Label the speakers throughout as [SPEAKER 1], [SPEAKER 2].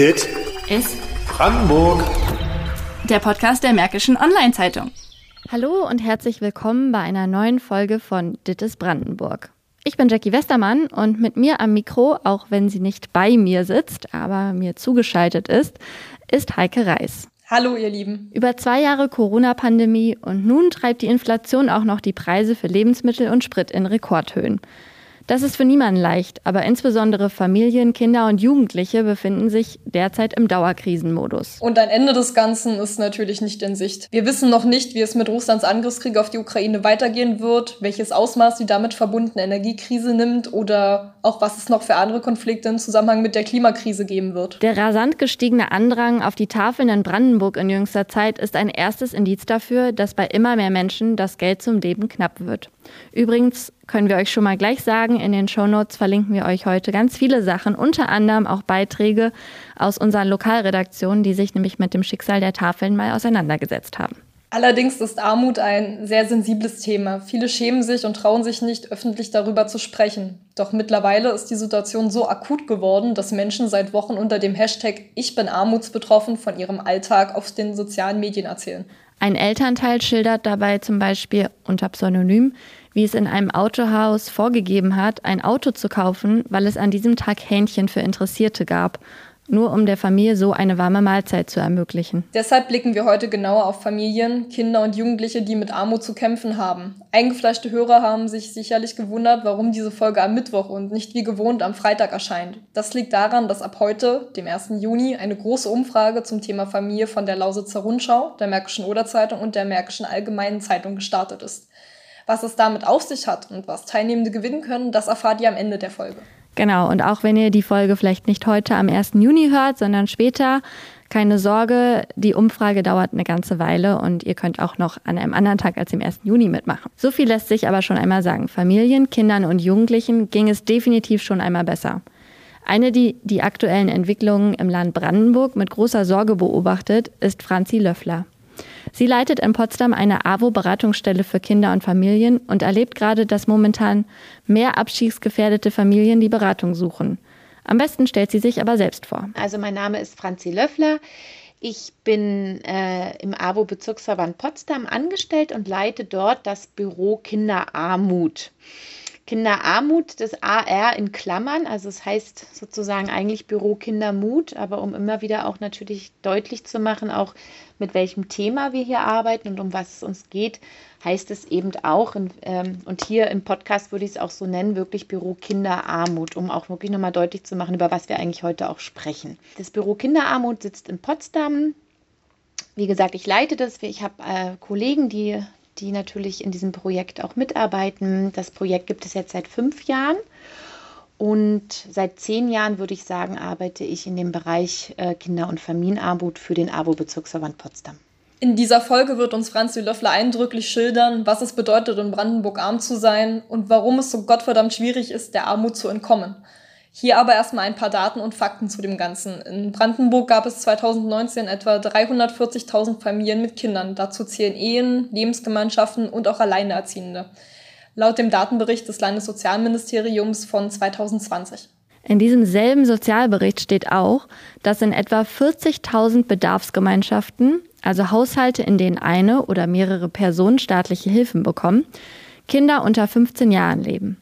[SPEAKER 1] Dit
[SPEAKER 2] ist
[SPEAKER 1] Brandenburg.
[SPEAKER 2] der Podcast der Märkischen Online-Zeitung.
[SPEAKER 3] Hallo und herzlich willkommen bei einer neuen Folge von Dittes Brandenburg. Ich bin Jackie Westermann und mit mir am Mikro, auch wenn sie nicht bei mir sitzt, aber mir zugeschaltet ist, ist Heike Reis.
[SPEAKER 4] Hallo, ihr Lieben.
[SPEAKER 3] Über zwei Jahre Corona-Pandemie und nun treibt die Inflation auch noch die Preise für Lebensmittel und Sprit in Rekordhöhen. Das ist für niemanden leicht, aber insbesondere Familien, Kinder und Jugendliche befinden sich derzeit im Dauerkrisenmodus.
[SPEAKER 4] Und ein Ende des Ganzen ist natürlich nicht in Sicht. Wir wissen noch nicht, wie es mit Russlands Angriffskrieg auf die Ukraine weitergehen wird, welches Ausmaß die damit verbundene Energiekrise nimmt oder auch was es noch für andere Konflikte im Zusammenhang mit der Klimakrise geben wird.
[SPEAKER 3] Der rasant gestiegene Andrang auf die Tafeln in Brandenburg in jüngster Zeit ist ein erstes Indiz dafür, dass bei immer mehr Menschen das Geld zum Leben knapp wird. Übrigens können wir euch schon mal gleich sagen, in den Shownotes verlinken wir euch heute ganz viele Sachen, unter anderem auch Beiträge aus unseren Lokalredaktionen, die sich nämlich mit dem Schicksal der Tafeln mal auseinandergesetzt haben.
[SPEAKER 4] Allerdings ist Armut ein sehr sensibles Thema. Viele schämen sich und trauen sich nicht, öffentlich darüber zu sprechen. Doch mittlerweile ist die Situation so akut geworden, dass Menschen seit Wochen unter dem Hashtag Ich bin armutsbetroffen von ihrem Alltag auf den sozialen Medien erzählen.
[SPEAKER 3] Ein Elternteil schildert dabei zum Beispiel unter Pseudonym, wie es in einem Autohaus vorgegeben hat, ein Auto zu kaufen, weil es an diesem Tag Hähnchen für Interessierte gab, nur um der Familie so eine warme Mahlzeit zu ermöglichen.
[SPEAKER 4] Deshalb blicken wir heute genauer auf Familien, Kinder und Jugendliche, die mit Armut zu kämpfen haben. Eingefleischte Hörer haben sich sicherlich gewundert, warum diese Folge am Mittwoch und nicht wie gewohnt am Freitag erscheint. Das liegt daran, dass ab heute, dem 1. Juni, eine große Umfrage zum Thema Familie von der Lausitzer Rundschau, der Märkischen Oderzeitung und der Märkischen Allgemeinen Zeitung gestartet ist. Was es damit auf sich hat und was Teilnehmende gewinnen können, das erfahrt ihr am Ende der Folge.
[SPEAKER 3] Genau, und auch wenn ihr die Folge vielleicht nicht heute am 1. Juni hört, sondern später, keine Sorge, die Umfrage dauert eine ganze Weile und ihr könnt auch noch an einem anderen Tag als dem 1. Juni mitmachen. So viel lässt sich aber schon einmal sagen. Familien, Kindern und Jugendlichen ging es definitiv schon einmal besser. Eine, die die aktuellen Entwicklungen im Land Brandenburg mit großer Sorge beobachtet, ist Franzi Löffler. Sie leitet in Potsdam eine AWO-Beratungsstelle für Kinder und Familien und erlebt gerade, dass momentan mehr abstiegsgefäherdete Familien die Beratung suchen. Am besten stellt sie sich aber selbst vor.
[SPEAKER 5] Also mein Name ist Franzi Löffler. Ich bin äh, im AWO-Bezirksverband Potsdam angestellt und leite dort das Büro Kinderarmut. Kinderarmut, das AR in Klammern, also es heißt sozusagen eigentlich Büro Kindermut, aber um immer wieder auch natürlich deutlich zu machen, auch mit welchem Thema wir hier arbeiten und um was es uns geht, heißt es eben auch, in, ähm, und hier im Podcast würde ich es auch so nennen, wirklich Büro Kinderarmut, um auch wirklich nochmal deutlich zu machen, über was wir eigentlich heute auch sprechen. Das Büro Kinderarmut sitzt in Potsdam. Wie gesagt, ich leite das. Ich habe äh, Kollegen, die die natürlich in diesem Projekt auch mitarbeiten. Das Projekt gibt es jetzt seit fünf Jahren. Und seit zehn Jahren, würde ich sagen, arbeite ich in dem Bereich äh, Kinder- und Familienarmut für den AWO-Bezirksverband Potsdam.
[SPEAKER 4] In dieser Folge wird uns Franzi Löffler eindrücklich schildern, was es bedeutet, in Brandenburg arm zu sein und warum es so gottverdammt schwierig ist, der Armut zu entkommen. Hier aber erstmal ein paar Daten und Fakten zu dem Ganzen. In Brandenburg gab es 2019 etwa 340.000 Familien mit Kindern. Dazu zählen Ehen, Lebensgemeinschaften und auch Alleinerziehende. Laut dem Datenbericht des Landessozialministeriums von 2020.
[SPEAKER 3] In diesem selben Sozialbericht steht auch, dass in etwa 40.000 Bedarfsgemeinschaften, also Haushalte, in denen eine oder mehrere Personen staatliche Hilfen bekommen, Kinder unter 15 Jahren leben.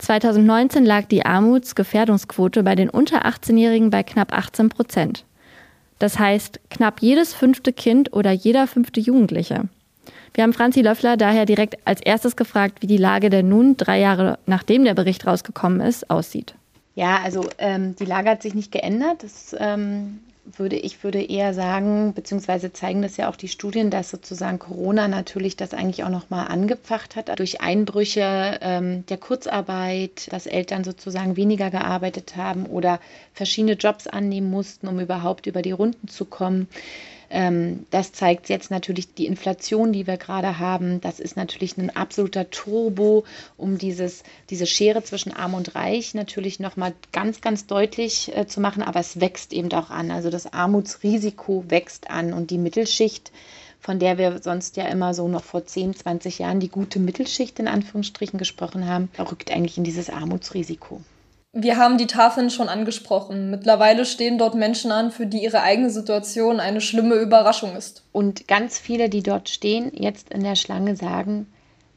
[SPEAKER 3] 2019 lag die Armutsgefährdungsquote bei den unter 18-Jährigen bei knapp 18 Prozent. Das heißt, knapp jedes fünfte Kind oder jeder fünfte Jugendliche. Wir haben Franzi Löffler daher direkt als erstes gefragt, wie die Lage denn nun, drei Jahre nachdem der Bericht rausgekommen ist, aussieht.
[SPEAKER 5] Ja, also ähm, die Lage hat sich nicht geändert. Das ähm, würde ich würde eher sagen, beziehungsweise zeigen das ja auch die Studien, dass sozusagen Corona natürlich das eigentlich auch nochmal angepfacht hat durch Einbrüche ähm, der Kurzarbeit, dass Eltern sozusagen weniger gearbeitet haben oder verschiedene Jobs annehmen mussten, um überhaupt über die Runden zu kommen. Ähm, das zeigt jetzt natürlich die Inflation, die wir gerade haben. Das ist natürlich ein absoluter Turbo, um dieses, diese Schere zwischen Arm und Reich natürlich nochmal ganz, ganz deutlich äh, zu machen. Aber es wächst eben auch an. Also das Armutsrisiko wächst an und die Mittelschicht von der wir sonst ja immer so noch vor 10, 20 Jahren die gute Mittelschicht in Anführungsstrichen gesprochen haben, rückt eigentlich in dieses Armutsrisiko.
[SPEAKER 4] Wir haben die Tafeln schon angesprochen. Mittlerweile stehen dort Menschen an, für die ihre eigene Situation eine schlimme Überraschung ist.
[SPEAKER 5] Und ganz viele, die dort stehen, jetzt in der Schlange sagen,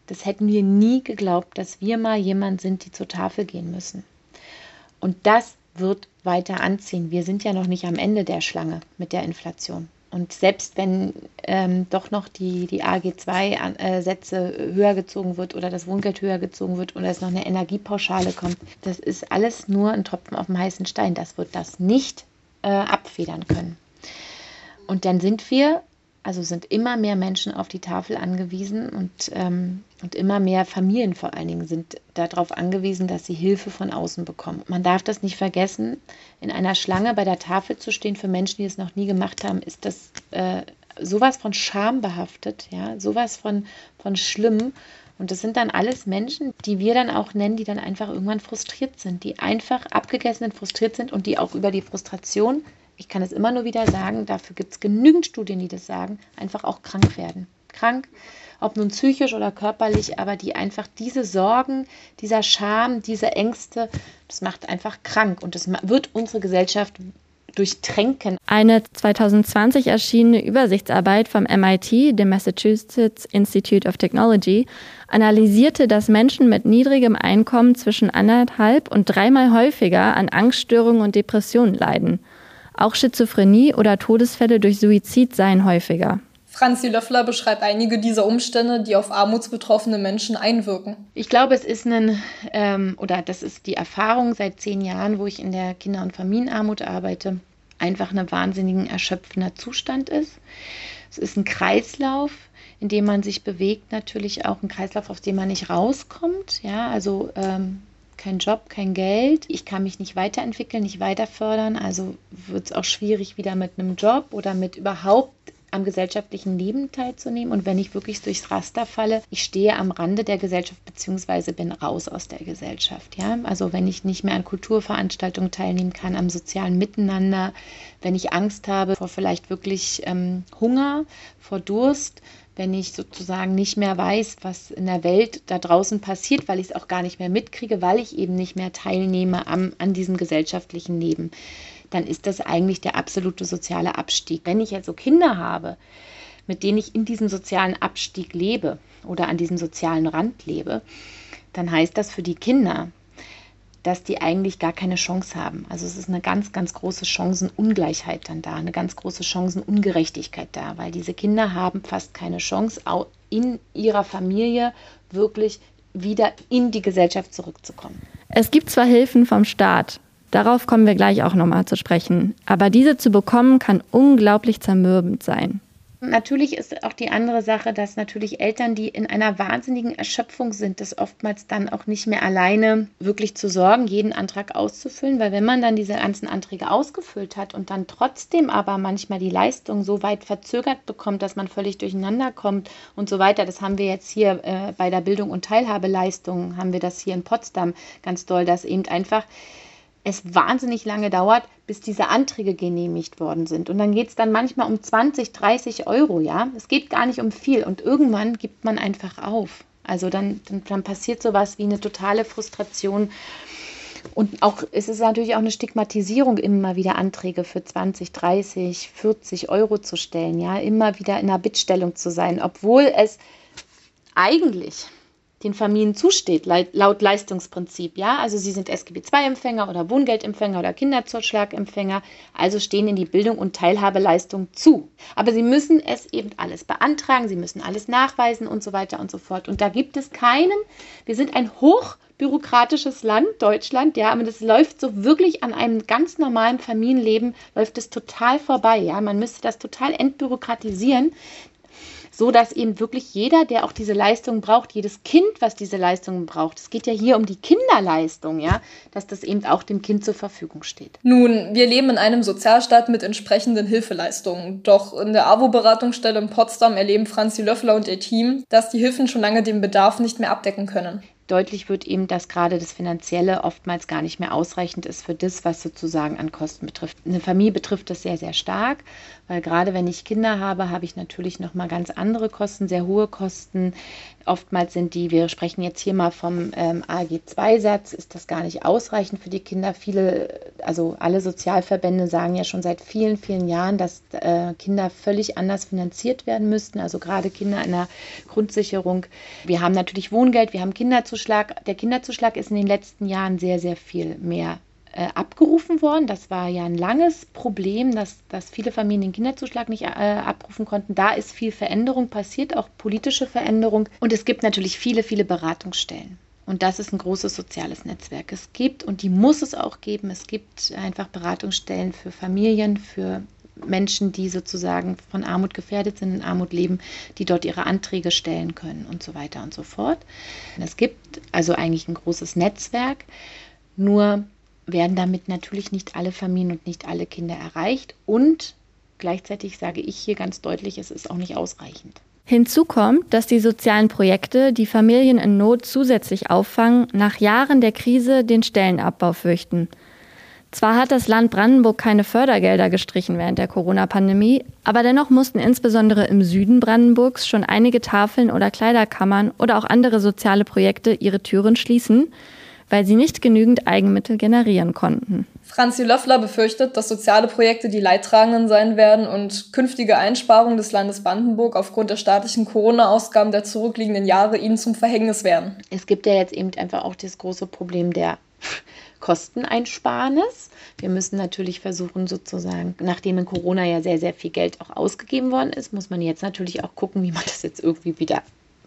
[SPEAKER 5] das hätten wir nie geglaubt, dass wir mal jemand sind, die zur Tafel gehen müssen. Und das wird weiter anziehen. Wir sind ja noch nicht am Ende der Schlange mit der Inflation. Und selbst wenn ähm, doch noch die, die AG2-Sätze äh, höher gezogen wird oder das Wohngeld höher gezogen wird oder es noch eine Energiepauschale kommt, das ist alles nur ein Tropfen auf dem heißen Stein. Das wird das nicht äh, abfedern können. Und dann sind wir also sind immer mehr Menschen auf die Tafel angewiesen und, ähm, und immer mehr Familien vor allen Dingen sind darauf angewiesen, dass sie Hilfe von außen bekommen. Man darf das nicht vergessen, in einer Schlange bei der Tafel zu stehen für Menschen, die es noch nie gemacht haben, ist das äh, sowas von Scham behaftet, ja, sowas von, von schlimm. Und das sind dann alles Menschen, die wir dann auch nennen, die dann einfach irgendwann frustriert sind, die einfach abgegessen und frustriert sind und die auch über die Frustration ich kann es immer nur wieder sagen, dafür gibt es genügend Studien, die das sagen, einfach auch krank werden. Krank, ob nun psychisch oder körperlich, aber die einfach diese Sorgen, dieser Scham, diese Ängste, das macht einfach krank und das wird unsere Gesellschaft durchtränken.
[SPEAKER 3] Eine 2020 erschienene Übersichtsarbeit vom MIT, dem Massachusetts Institute of Technology, analysierte, dass Menschen mit niedrigem Einkommen zwischen anderthalb und dreimal häufiger an Angststörungen und Depressionen leiden. Auch Schizophrenie oder Todesfälle durch Suizid seien häufiger.
[SPEAKER 4] Franzi Löffler beschreibt einige dieser Umstände, die auf armutsbetroffene Menschen einwirken.
[SPEAKER 5] Ich glaube, es ist ein, ähm, oder das ist die Erfahrung seit zehn Jahren, wo ich in der Kinder- und Familienarmut arbeite, einfach ein wahnsinnigen erschöpfender Zustand ist. Es ist ein Kreislauf, in dem man sich bewegt, natürlich auch ein Kreislauf, aus dem man nicht rauskommt. Ja, also ähm, kein Job, kein Geld, ich kann mich nicht weiterentwickeln, nicht weiter fördern, also wird es auch schwierig wieder mit einem Job oder mit überhaupt am gesellschaftlichen Leben teilzunehmen. Und wenn ich wirklich durchs Raster falle, ich stehe am Rande der Gesellschaft bzw. bin raus aus der Gesellschaft. Ja? Also wenn ich nicht mehr an Kulturveranstaltungen teilnehmen kann, am sozialen Miteinander, wenn ich Angst habe vor vielleicht wirklich ähm, Hunger, vor Durst, wenn ich sozusagen nicht mehr weiß, was in der Welt da draußen passiert, weil ich es auch gar nicht mehr mitkriege, weil ich eben nicht mehr teilnehme am, an diesem gesellschaftlichen Leben, dann ist das eigentlich der absolute soziale Abstieg. Wenn ich also Kinder habe, mit denen ich in diesem sozialen Abstieg lebe oder an diesem sozialen Rand lebe, dann heißt das für die Kinder, dass die eigentlich gar keine Chance haben. Also es ist eine ganz, ganz große Chancenungleichheit dann da, eine ganz große Chancenungerechtigkeit da, weil diese Kinder haben fast keine Chance, auch in ihrer Familie wirklich wieder in die Gesellschaft zurückzukommen.
[SPEAKER 3] Es gibt zwar Hilfen vom Staat, darauf kommen wir gleich auch nochmal zu sprechen, aber diese zu bekommen kann unglaublich zermürbend sein.
[SPEAKER 5] Natürlich ist auch die andere Sache, dass natürlich Eltern, die in einer wahnsinnigen Erschöpfung sind, das oftmals dann auch nicht mehr alleine wirklich zu sorgen, jeden Antrag auszufüllen, weil wenn man dann diese ganzen Anträge ausgefüllt hat und dann trotzdem aber manchmal die Leistung so weit verzögert bekommt, dass man völlig durcheinander kommt und so weiter, das haben wir jetzt hier äh, bei der Bildung und Teilhabeleistung, haben wir das hier in Potsdam ganz doll, dass eben einfach es wahnsinnig lange dauert, bis diese Anträge genehmigt worden sind. Und dann geht es dann manchmal um 20, 30 Euro, ja. Es geht gar nicht um viel. Und irgendwann gibt man einfach auf. Also dann, dann, dann passiert sowas wie eine totale Frustration. Und auch, es ist natürlich auch eine Stigmatisierung, immer wieder Anträge für 20, 30, 40 Euro zu stellen, ja, immer wieder in einer Bittstellung zu sein, obwohl es eigentlich den Familien zusteht, laut Leistungsprinzip. Ja, also sie sind SGB II-Empfänger oder Wohngeldempfänger oder Kinderzuschlagempfänger, also stehen in die Bildung und Teilhabeleistung zu. Aber sie müssen es eben alles beantragen, sie müssen alles nachweisen und so weiter und so fort. Und da gibt es keinen, wir sind ein hochbürokratisches Land, Deutschland, ja, aber das läuft so wirklich an einem ganz normalen Familienleben, läuft es total vorbei, ja. Man müsste das total entbürokratisieren, so dass eben wirklich jeder, der auch diese Leistung braucht, jedes Kind, was diese Leistungen braucht, es geht ja hier um die Kinderleistung, ja, dass das eben auch dem Kind zur Verfügung steht.
[SPEAKER 4] Nun, wir leben in einem Sozialstaat mit entsprechenden Hilfeleistungen. Doch in der AWO-Beratungsstelle in Potsdam erleben Franzi Löffler und ihr Team, dass die Hilfen schon lange den Bedarf nicht mehr abdecken können.
[SPEAKER 5] Deutlich wird eben, dass gerade das Finanzielle oftmals gar nicht mehr ausreichend ist für das, was sozusagen an Kosten betrifft. Eine Familie betrifft das sehr, sehr stark, weil gerade wenn ich Kinder habe, habe ich natürlich nochmal ganz andere Kosten, sehr hohe Kosten. Oftmals sind die, wir sprechen jetzt hier mal vom ähm, AG2-Satz, ist das gar nicht ausreichend für die Kinder. Viele, also alle Sozialverbände sagen ja schon seit vielen, vielen Jahren, dass äh, Kinder völlig anders finanziert werden müssten, also gerade Kinder in der Grundsicherung. Wir haben natürlich Wohngeld, wir haben Kinderzuschlag. Der Kinderzuschlag ist in den letzten Jahren sehr, sehr viel mehr äh, abgerufen worden. Das war ja ein langes Problem, dass, dass viele Familien den Kinderzuschlag nicht äh, abrufen konnten. Da ist viel Veränderung passiert, auch politische Veränderung. Und es gibt natürlich viele, viele Beratungsstellen. Und das ist ein großes soziales Netzwerk. Es gibt, und die muss es auch geben, es gibt einfach Beratungsstellen für Familien, für Menschen, die sozusagen von Armut gefährdet sind, in Armut leben, die dort ihre Anträge stellen können und so weiter und so fort. Es gibt also eigentlich ein großes Netzwerk, nur werden damit natürlich nicht alle Familien und nicht alle Kinder erreicht. Und gleichzeitig sage ich hier ganz deutlich, es ist auch nicht ausreichend.
[SPEAKER 3] Hinzu kommt, dass die sozialen Projekte, die Familien in Not zusätzlich auffangen, nach Jahren der Krise den Stellenabbau fürchten. Zwar hat das Land Brandenburg keine Fördergelder gestrichen während der Corona-Pandemie, aber dennoch mussten insbesondere im Süden Brandenburgs schon einige Tafeln oder Kleiderkammern oder auch andere soziale Projekte ihre Türen schließen, weil sie nicht genügend Eigenmittel generieren konnten.
[SPEAKER 4] Franzi Löffler befürchtet, dass soziale Projekte die Leidtragenden sein werden und künftige Einsparungen des Landes Brandenburg aufgrund der staatlichen Corona-Ausgaben der zurückliegenden Jahre ihnen zum Verhängnis werden.
[SPEAKER 5] Es gibt ja jetzt eben einfach auch das große Problem der Kosteneinsparnis. Wir müssen natürlich versuchen, sozusagen, nachdem in Corona ja sehr, sehr viel Geld auch ausgegeben worden ist, muss man jetzt natürlich auch gucken, wie man das jetzt irgendwie wieder,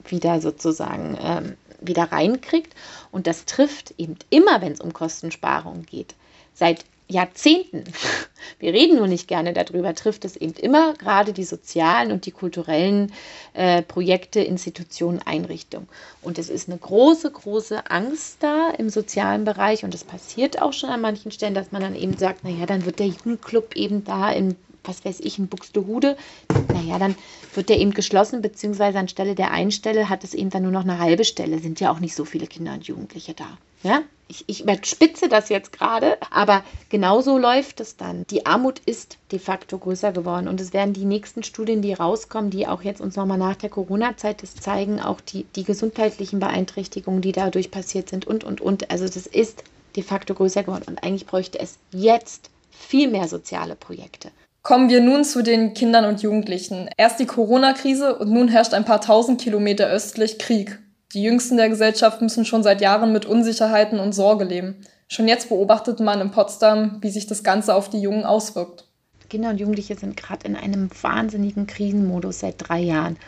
[SPEAKER 5] wieder sozusagen ähm, wieder reinkriegt. Und das trifft eben immer, wenn es um Kostensparungen geht. Seit Jahrzehnten, wir reden nur nicht gerne darüber, trifft es eben immer gerade die sozialen und die kulturellen äh, Projekte, Institutionen, Einrichtungen. Und es ist eine große, große Angst da im sozialen Bereich. Und es passiert auch schon an manchen Stellen, dass man dann eben sagt, naja, dann wird der Jugendclub eben da in was weiß ich, in Buxtehude, naja, dann wird der eben geschlossen, beziehungsweise anstelle der einen Stelle hat es eben dann nur noch eine halbe Stelle. Sind ja auch nicht so viele Kinder und Jugendliche da. Ja? Ich, ich überspitze das jetzt gerade, aber genauso läuft es dann. Die Armut ist de facto größer geworden und es werden die nächsten Studien, die rauskommen, die auch jetzt uns nochmal nach der Corona-Zeit das zeigen, auch die, die gesundheitlichen Beeinträchtigungen, die dadurch passiert sind und, und, und. Also das ist de facto größer geworden und eigentlich bräuchte es jetzt viel mehr soziale Projekte.
[SPEAKER 4] Kommen wir nun zu den Kindern und Jugendlichen. Erst die Corona-Krise und nun herrscht ein paar tausend Kilometer östlich Krieg. Die Jüngsten der Gesellschaft müssen schon seit Jahren mit Unsicherheiten und Sorge leben. Schon jetzt beobachtet man in Potsdam, wie sich das Ganze auf die Jungen auswirkt.
[SPEAKER 5] Kinder und Jugendliche sind gerade in einem wahnsinnigen Krisenmodus seit drei Jahren.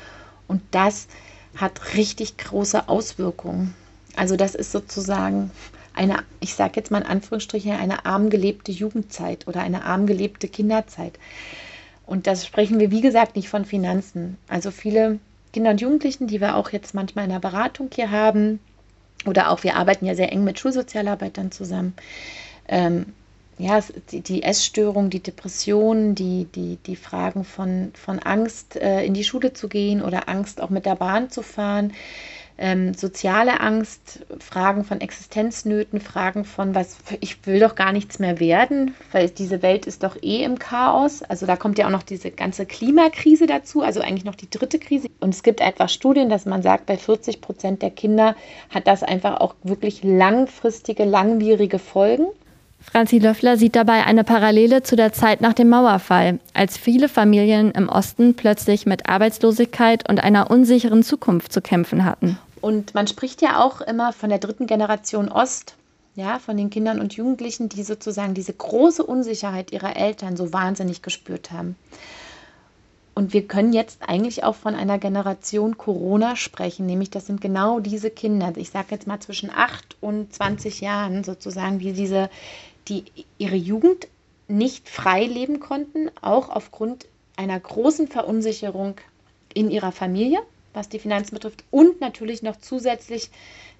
[SPEAKER 5] Und das hat richtig große Auswirkungen. Also das ist sozusagen eine, ich sage jetzt mal in Anführungsstrichen, eine arm gelebte Jugendzeit oder eine arm gelebte Kinderzeit. Und das sprechen wir, wie gesagt, nicht von Finanzen. Also viele Kinder und Jugendlichen, die wir auch jetzt manchmal in der Beratung hier haben, oder auch wir arbeiten ja sehr eng mit Schulsozialarbeitern zusammen. Ähm, ja, die, die Essstörung, die Depression, die, die, die Fragen von, von Angst, äh, in die Schule zu gehen oder Angst, auch mit der Bahn zu fahren, ähm, soziale Angst, Fragen von Existenznöten, Fragen von was, ich will doch gar nichts mehr werden, weil diese Welt ist doch eh im Chaos. Also da kommt ja auch noch diese ganze Klimakrise dazu, also eigentlich noch die dritte Krise. Und es gibt einfach Studien, dass man sagt, bei 40 Prozent der Kinder hat das einfach auch wirklich langfristige, langwierige Folgen.
[SPEAKER 3] Franzi Löffler sieht dabei eine Parallele zu der Zeit nach dem Mauerfall, als viele Familien im Osten plötzlich mit Arbeitslosigkeit und einer unsicheren Zukunft zu kämpfen hatten.
[SPEAKER 5] Und man spricht ja auch immer von der dritten Generation Ost, ja, von den Kindern und Jugendlichen, die sozusagen diese große Unsicherheit ihrer Eltern so wahnsinnig gespürt haben. Und wir können jetzt eigentlich auch von einer Generation Corona sprechen, nämlich das sind genau diese Kinder, ich sage jetzt mal zwischen 8 und 20 Jahren sozusagen, die diese, die ihre Jugend nicht frei leben konnten, auch aufgrund einer großen Verunsicherung in ihrer Familie, was die Finanzen betrifft. Und natürlich noch zusätzlich,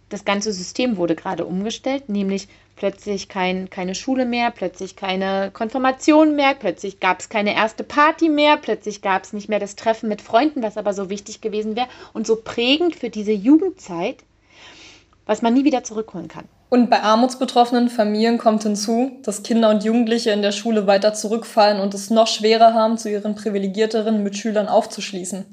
[SPEAKER 5] das ganze System wurde gerade umgestellt, nämlich plötzlich kein, keine Schule mehr, plötzlich keine Konfirmation mehr, plötzlich gab es keine erste Party mehr, plötzlich gab es nicht mehr das Treffen mit Freunden, was aber so wichtig gewesen wäre. Und so prägend für diese Jugendzeit was man nie wieder zurückholen kann.
[SPEAKER 4] Und bei armutsbetroffenen Familien kommt hinzu, dass Kinder und Jugendliche in der Schule weiter zurückfallen und es noch schwerer haben, zu ihren privilegierteren Mitschülern aufzuschließen.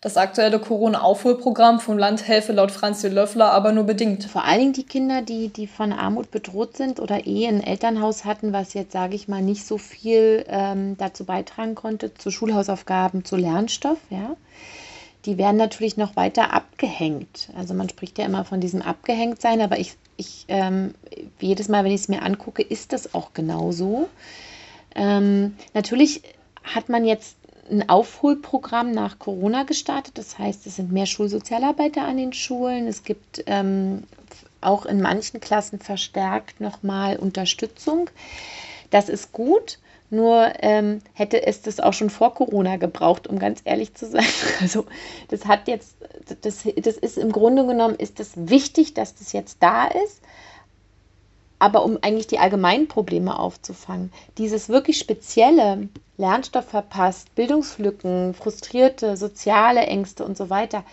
[SPEAKER 4] Das aktuelle Corona-Aufholprogramm vom Land helfe laut Franzi Löffler aber nur bedingt.
[SPEAKER 5] Vor allen Dingen die Kinder, die, die von Armut bedroht sind oder eh ein Elternhaus hatten, was jetzt, sage ich mal, nicht so viel ähm, dazu beitragen konnte, zu Schulhausaufgaben, zu Lernstoff, ja. Die werden natürlich noch weiter abgehängt. Also man spricht ja immer von diesem Abgehängtsein, aber ich, ich ähm, jedes Mal, wenn ich es mir angucke, ist das auch genauso. Ähm, natürlich hat man jetzt ein Aufholprogramm nach Corona gestartet. Das heißt, es sind mehr Schulsozialarbeiter an den Schulen. Es gibt ähm, auch in manchen Klassen verstärkt nochmal Unterstützung. Das ist gut. Nur ähm, hätte es das auch schon vor Corona gebraucht, um ganz ehrlich zu sein. Also das hat jetzt, das, das ist im Grunde genommen, ist es das wichtig, dass das jetzt da ist aber um eigentlich die allgemeinen Probleme aufzufangen. Dieses wirklich spezielle Lernstoff verpasst, Bildungslücken, frustrierte soziale Ängste und so weiter,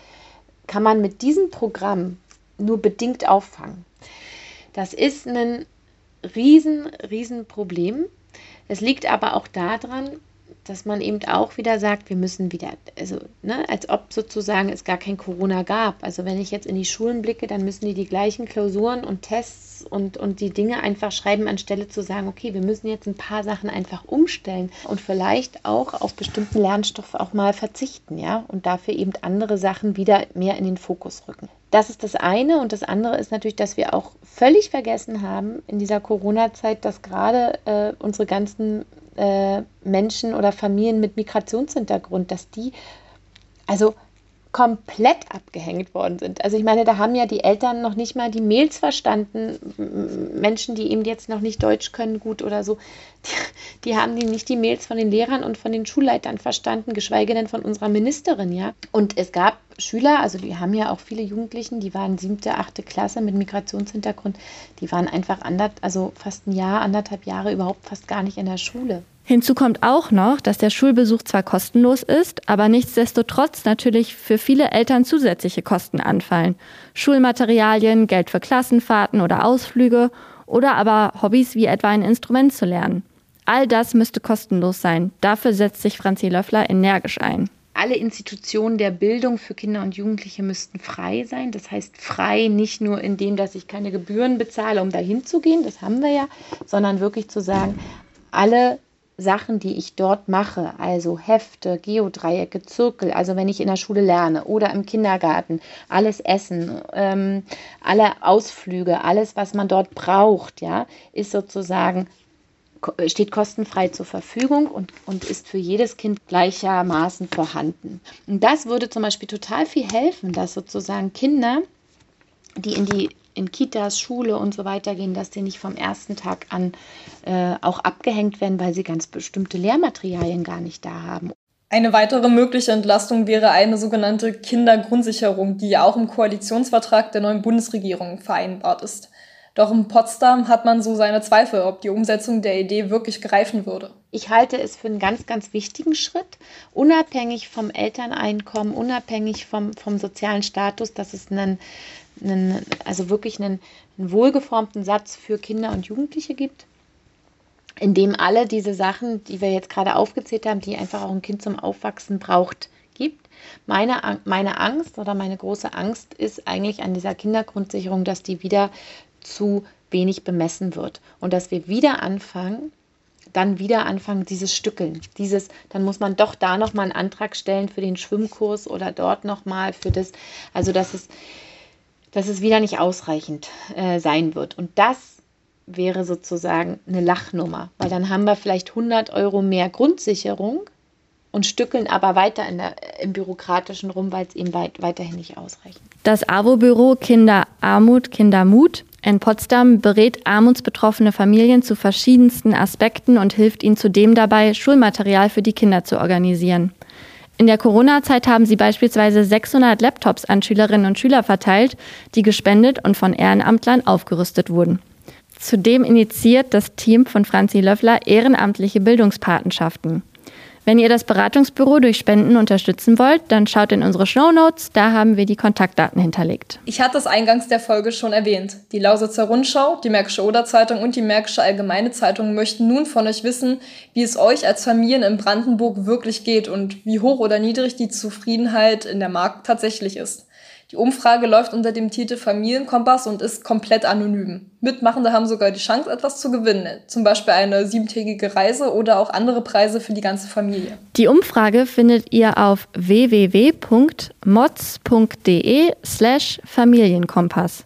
[SPEAKER 5] kann man mit diesem Programm nur bedingt auffangen. Das ist ein riesen, riesen Problem. Es liegt aber auch daran, dass man eben auch wieder sagt, wir müssen wieder, also ne, als ob sozusagen es gar kein Corona gab. Also wenn ich jetzt in die Schulen blicke, dann müssen die die gleichen Klausuren und Tests und, und die Dinge einfach schreiben, anstelle zu sagen, okay, wir müssen jetzt ein paar Sachen einfach umstellen und vielleicht auch auf bestimmten Lernstoffe auch mal verzichten, ja, und dafür eben andere Sachen wieder mehr in den Fokus rücken. Das ist das eine und das andere ist natürlich, dass wir auch völlig vergessen haben in dieser Corona-Zeit, dass gerade äh, unsere ganzen äh, Menschen oder Familien mit Migrationshintergrund, dass die also komplett abgehängt worden sind. Also ich meine, da haben ja die Eltern noch nicht mal die Mails verstanden. Menschen, die eben jetzt noch nicht Deutsch können, gut oder so, die, die haben die nicht die Mails von den Lehrern und von den Schulleitern verstanden, geschweige denn von unserer Ministerin, ja. Und es gab Schüler, also die haben ja auch viele Jugendlichen, die waren siebte, achte Klasse mit Migrationshintergrund, die waren einfach ander, also fast ein Jahr, anderthalb Jahre überhaupt fast gar nicht in der Schule.
[SPEAKER 3] Hinzu kommt auch noch, dass der Schulbesuch zwar kostenlos ist, aber nichtsdestotrotz natürlich für viele Eltern zusätzliche Kosten anfallen. Schulmaterialien, Geld für Klassenfahrten oder Ausflüge oder aber Hobbys wie etwa ein Instrument zu lernen. All das müsste kostenlos sein. Dafür setzt sich Franzi Löffler energisch ein.
[SPEAKER 5] Alle Institutionen der Bildung für Kinder und Jugendliche müssten frei sein. Das heißt frei nicht nur in dem, dass ich keine Gebühren bezahle, um dahin zu gehen, das haben wir ja, sondern wirklich zu sagen, alle Sachen, die ich dort mache, also Hefte, Geodreiecke, Zirkel, also wenn ich in der Schule lerne oder im Kindergarten, alles Essen, ähm, alle Ausflüge, alles, was man dort braucht, ja, ist sozusagen steht kostenfrei zur Verfügung und, und ist für jedes Kind gleichermaßen vorhanden. Und das würde zum Beispiel total viel helfen, dass sozusagen Kinder, die in die in Kitas, Schule und so weiter gehen, dass die nicht vom ersten Tag an äh, auch abgehängt werden, weil sie ganz bestimmte Lehrmaterialien gar nicht da haben.
[SPEAKER 4] Eine weitere mögliche Entlastung wäre eine sogenannte Kindergrundsicherung, die ja auch im Koalitionsvertrag der neuen Bundesregierung vereinbart ist. Doch in Potsdam hat man so seine Zweifel, ob die Umsetzung der Idee wirklich greifen würde.
[SPEAKER 5] Ich halte es für einen ganz, ganz wichtigen Schritt, unabhängig vom Elterneinkommen, unabhängig vom, vom sozialen Status, dass es einen einen, also wirklich einen, einen wohlgeformten Satz für Kinder und Jugendliche gibt, in dem alle diese Sachen, die wir jetzt gerade aufgezählt haben, die einfach auch ein Kind zum Aufwachsen braucht, gibt. Meine, meine Angst oder meine große Angst ist eigentlich an dieser Kindergrundsicherung, dass die wieder zu wenig bemessen wird und dass wir wieder anfangen, dann wieder anfangen, dieses Stückeln, dieses, dann muss man doch da nochmal einen Antrag stellen für den Schwimmkurs oder dort nochmal für das, also dass es, dass es wieder nicht ausreichend äh, sein wird. Und das wäre sozusagen eine Lachnummer, weil dann haben wir vielleicht 100 Euro mehr Grundsicherung und stückeln aber weiter in der, im Bürokratischen rum, weil es eben weit, weiterhin nicht ausreicht.
[SPEAKER 3] Das AWO-Büro Kinderarmut, Kindermut in Potsdam berät armutsbetroffene Familien zu verschiedensten Aspekten und hilft ihnen zudem dabei, Schulmaterial für die Kinder zu organisieren. In der Corona-Zeit haben sie beispielsweise 600 Laptops an Schülerinnen und Schüler verteilt, die gespendet und von Ehrenamtlern aufgerüstet wurden. Zudem initiiert das Team von Franzi Löffler ehrenamtliche Bildungspatenschaften. Wenn ihr das Beratungsbüro durch Spenden unterstützen wollt, dann schaut in unsere Show Notes, da haben wir die Kontaktdaten hinterlegt.
[SPEAKER 4] Ich hatte es eingangs der Folge schon erwähnt. Die Lausitzer Rundschau, die Märkische Oder-Zeitung und die Märkische Allgemeine Zeitung möchten nun von euch wissen, wie es euch als Familien in Brandenburg wirklich geht und wie hoch oder niedrig die Zufriedenheit in der Markt tatsächlich ist. Die Umfrage läuft unter dem Titel Familienkompass und ist komplett anonym. Mitmachende haben sogar die Chance, etwas zu gewinnen, zum Beispiel eine siebentägige Reise oder auch andere Preise für die ganze Familie.
[SPEAKER 3] Die Umfrage findet ihr auf www.mods.de slash Familienkompass.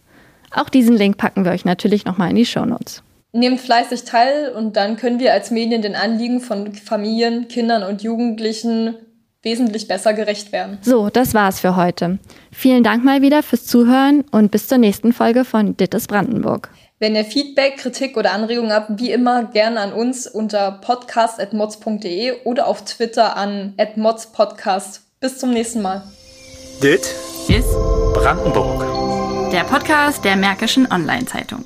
[SPEAKER 3] Auch diesen Link packen wir euch natürlich nochmal in die Shownotes.
[SPEAKER 4] Nehmt fleißig teil und dann können wir als Medien den Anliegen von Familien, Kindern und Jugendlichen wesentlich besser gerecht werden.
[SPEAKER 3] So, das war's für heute. Vielen Dank mal wieder fürs Zuhören und bis zur nächsten Folge von Dittes Brandenburg.
[SPEAKER 4] Wenn ihr Feedback, Kritik oder Anregungen habt, wie immer gerne an uns unter podcast.mods.de oder auf Twitter an @modspodcast. Bis zum nächsten Mal.
[SPEAKER 1] Dit ist Brandenburg.
[SPEAKER 2] Der Podcast der Märkischen Online-Zeitung.